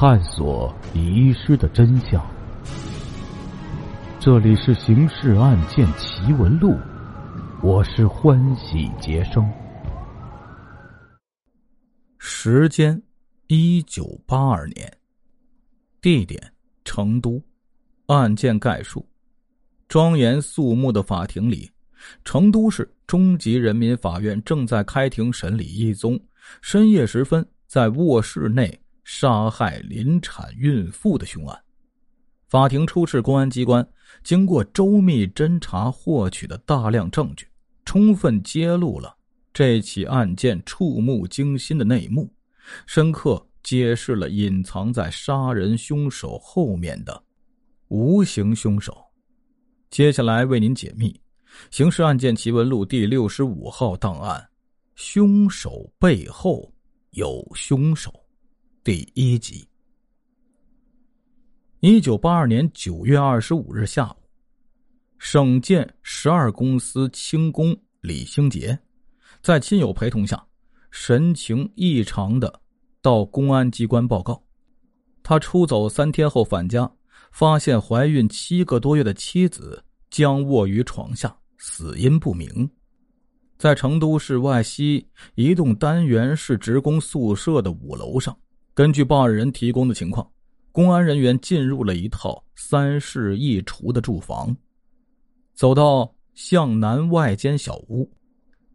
探索遗失的真相。这里是《刑事案件奇闻录》，我是欢喜杰生。时间：一九八二年，地点：成都。案件概述：庄严肃穆的法庭里，成都市中级人民法院正在开庭审理一宗深夜时分在卧室内杀害临产孕妇的凶案。法庭出示公安机关经过周密侦查获取的大量证据，充分揭露了这起案件触目惊心的内幕，深刻揭示了隐藏在杀人凶手后面的。无形凶手，接下来为您解密《刑事案件奇闻录》第六十五号档案：凶手背后有凶手。第一集。一九八二年九月二十五日下午，省建十二公司轻工李兴杰，在亲友陪同下，神情异常的到公安机关报告。他出走三天后返家。发现怀孕七个多月的妻子僵卧于床下，死因不明。在成都市外西一栋单元式职工宿舍的五楼上，根据报案人提供的情况，公安人员进入了一套三室一厨的住房，走到向南外间小屋，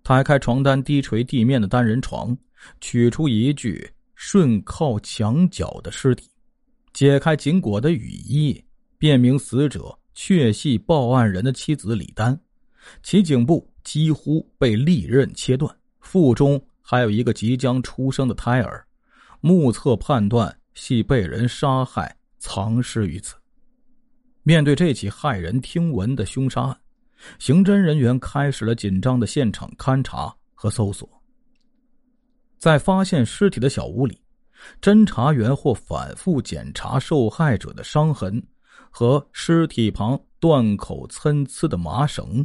抬开床单低垂地面的单人床，取出一具顺靠墙角的尸体。解开紧裹的雨衣，辨明死者确系报案人的妻子李丹，其颈部几乎被利刃切断，腹中还有一个即将出生的胎儿，目测判断系被人杀害，藏尸于此。面对这起骇人听闻的凶杀案，刑侦人员开始了紧张的现场勘查和搜索。在发现尸体的小屋里。侦查员或反复检查受害者的伤痕和尸体旁断口参差的麻绳，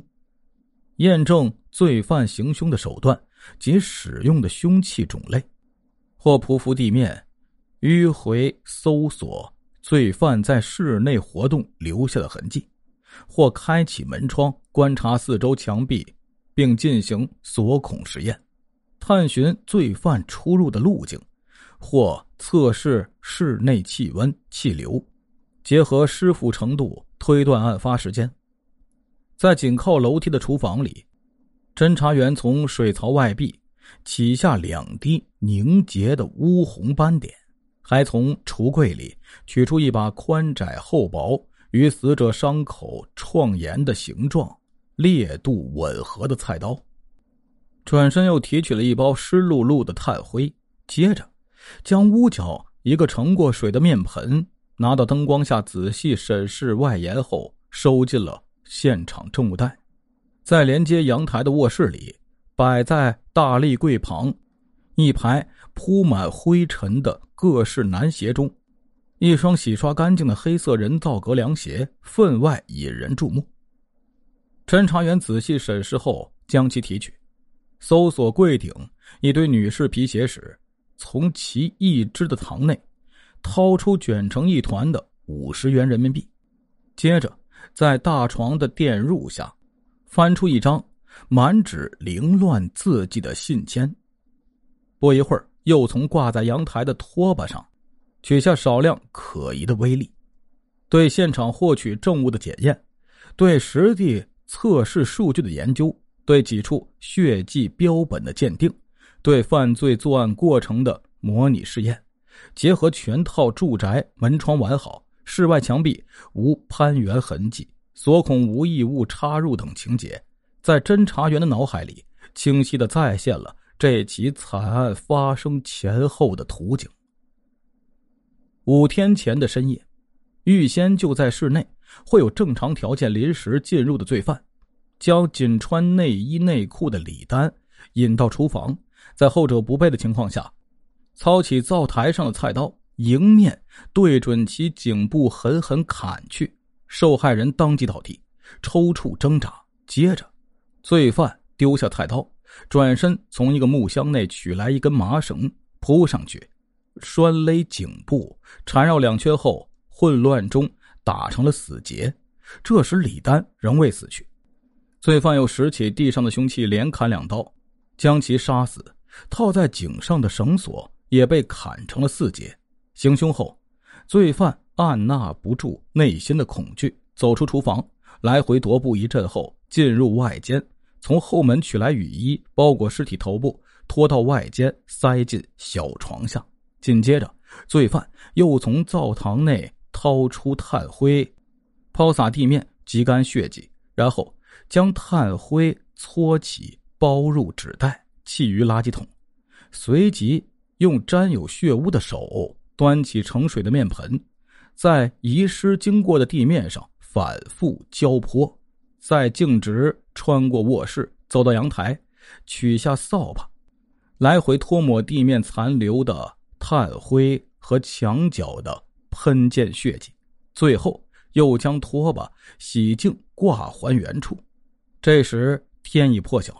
验证罪犯行凶的手段及使用的凶器种类，或匍匐地面，迂回搜索罪犯在室内活动留下的痕迹，或开启门窗观察四周墙壁，并进行锁孔实验，探寻罪犯出入的路径。或测试室内气温、气流，结合湿腐程度推断案发时间。在紧靠楼梯的厨房里，侦查员从水槽外壁起下两滴凝结的乌红斑点，还从橱柜里取出一把宽窄厚薄与死者伤口创沿的形状烈度吻合的菜刀。转身又提取了一包湿漉漉的炭灰，接着。将屋角一个盛过水的面盆拿到灯光下仔细审视外沿后，收进了现场证物袋。在连接阳台的卧室里，摆在大立柜旁一排铺满灰尘的各式男鞋中，一双洗刷干净的黑色人造革凉鞋分外引人注目。侦查员仔细审视后，将其提取，搜索柜顶一堆女士皮鞋时。从其一只的膛内掏出卷成一团的五十元人民币，接着在大床的垫褥下翻出一张满纸凌乱字迹的信笺。不一会儿，又从挂在阳台的拖把上取下少量可疑的微粒，对现场获取证物的检验，对实地测试数据的研究，对几处血迹标本的鉴定。对犯罪作案过程的模拟试验，结合全套住宅门窗完好、室外墙壁无攀援痕迹、锁孔无异物插入等情节，在侦查员的脑海里清晰的再现了这起惨案发生前后的图景。五天前的深夜，预先就在室内会有正常条件临时进入的罪犯，将仅穿内衣内裤的李丹引到厨房。在后者不备的情况下，操起灶台上的菜刀，迎面对准其颈部狠狠砍去。受害人当即倒地，抽搐挣扎。接着，罪犯丢下菜刀，转身从一个木箱内取来一根麻绳，铺上去，拴勒颈部，缠绕两圈后，混乱中打成了死结。这时李丹仍未死去，罪犯又拾起地上的凶器，连砍两刀，将其杀死。套在颈上的绳索也被砍成了四节。行凶后，罪犯按捺不住内心的恐惧，走出厨房，来回踱步一阵后，进入外间，从后门取来雨衣，包裹尸体头部，拖到外间，塞进小床下。紧接着，罪犯又从灶堂内掏出炭灰，抛洒地面，挤干血迹，然后将炭灰搓起，包入纸袋。弃于垃圾桶，随即用沾有血污的手端起盛水的面盆，在遗失经过的地面上反复浇泼，再径直穿过卧室，走到阳台，取下扫把，来回拖抹地面残留的炭灰和墙角的喷溅血迹，最后又将拖把洗净，挂还原处。这时天已破晓。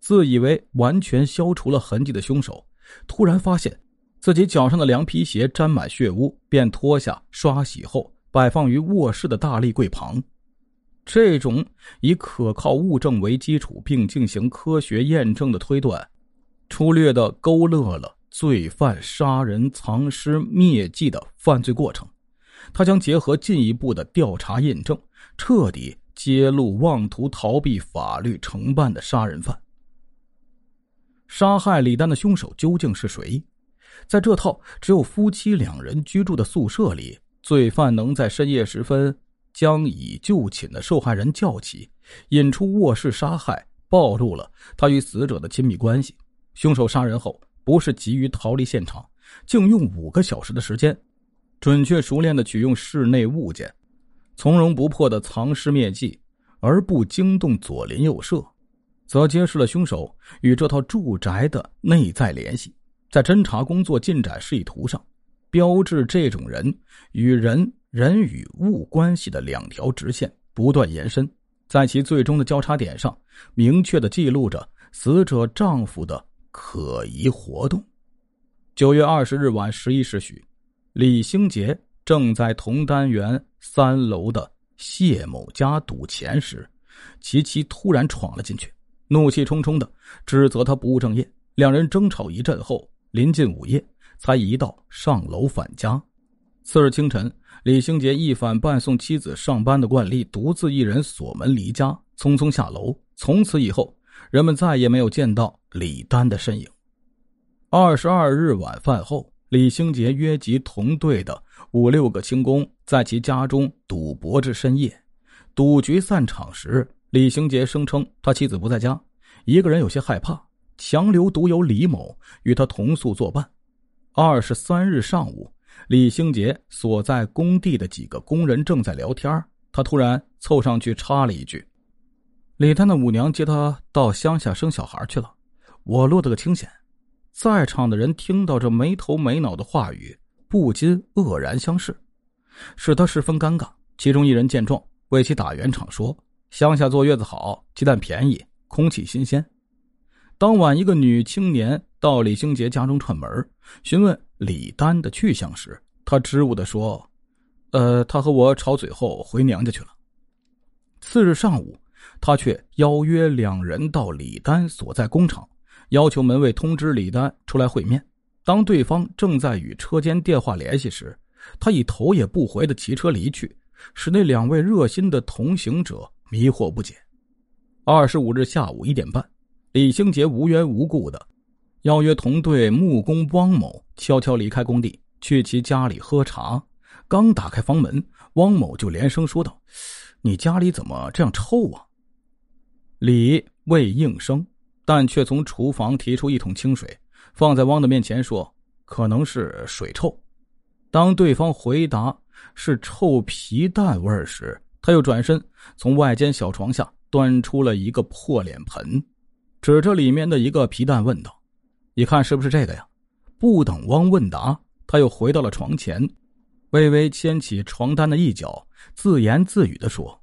自以为完全消除了痕迹的凶手，突然发现自己脚上的凉皮鞋沾满血污，便脱下刷洗后摆放于卧室的大立柜旁。这种以可靠物证为基础并进行科学验证的推断，粗略的勾勒了罪犯杀人藏尸灭迹的犯罪过程。他将结合进一步的调查验证，彻底揭露妄图逃避法律承办的杀人犯。杀害李丹的凶手究竟是谁？在这套只有夫妻两人居住的宿舍里，罪犯能在深夜时分将已就寝的受害人叫起，引出卧室杀害，暴露了他与死者的亲密关系。凶手杀人后不是急于逃离现场，竟用五个小时的时间，准确熟练的取用室内物件，从容不迫的藏尸灭迹，而不惊动左邻右舍。则揭示了凶手与这套住宅的内在联系。在侦查工作进展示意图上，标志这种人与人、人与物关系的两条直线不断延伸，在其最终的交叉点上，明确的记录着死者丈夫的可疑活动。九月二十日晚十一时许，李兴杰正在同单元三楼的谢某家赌钱时，其妻突然闯了进去。怒气冲冲的指责他不务正业，两人争吵一阵后，临近午夜才一道上楼返家。次日清晨，李兴杰一反伴送妻子上班的惯例，独自一人锁门离家，匆匆下楼。从此以后，人们再也没有见到李丹的身影。二十二日晚饭后，李兴杰约集同队的五六个轻工，在其家中赌博至深夜。赌局散场时。李兴杰声称他妻子不在家，一个人有些害怕，强留独有李某与他同宿作伴。二十三日上午，李兴杰所在工地的几个工人正在聊天，他突然凑上去插了一句：“李丹的五娘接他到乡下生小孩去了。”我落得个清闲。在场的人听到这没头没脑的话语，不禁愕然相视，使他十分尴尬。其中一人见状，为其打圆场说。乡下坐月子好，鸡蛋便宜，空气新鲜。当晚，一个女青年到李兴杰家中串门，询问李丹的去向时，他支吾的说：“呃，他和我吵嘴后回娘家去了。”次日上午，他却邀约两人到李丹所在工厂，要求门卫通知李丹出来会面。当对方正在与车间电话联系时，他以头也不回的骑车离去，使那两位热心的同行者。迷惑不解。二十五日下午一点半，李兴杰无缘无故的邀约同队木工汪某悄悄离开工地，去其家里喝茶。刚打开房门，汪某就连声说道：“你家里怎么这样臭啊？”李未应声，但却从厨房提出一桶清水，放在汪的面前说：“可能是水臭。”当对方回答是臭皮蛋味时，他又转身从外间小床下端出了一个破脸盆，指着里面的一个皮蛋问道：“你看是不是这个呀？”不等汪问答，他又回到了床前，微微牵起床单的一角，自言自语的说：“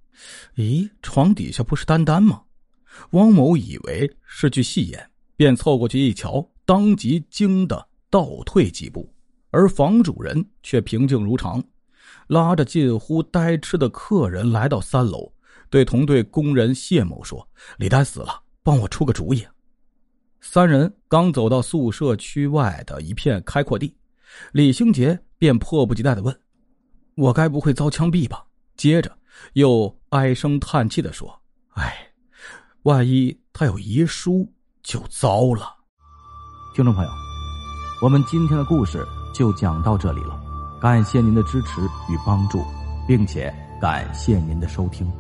咦，床底下不是丹丹吗？”汪某以为是句戏言，便凑过去一瞧，当即惊得倒退几步。而房主人却平静如常，拉着近乎呆痴的客人来到三楼，对同队工人谢某说：“李丹死了，帮我出个主意。”三人刚走到宿舍区外的一片开阔地，李兴杰便迫不及待的问：“我该不会遭枪毙吧？”接着又唉声叹气的说：“哎，万一他有遗书，就糟了。”听众朋友，我们今天的故事就讲到这里了，感谢您的支持与帮助，并且感谢您的收听。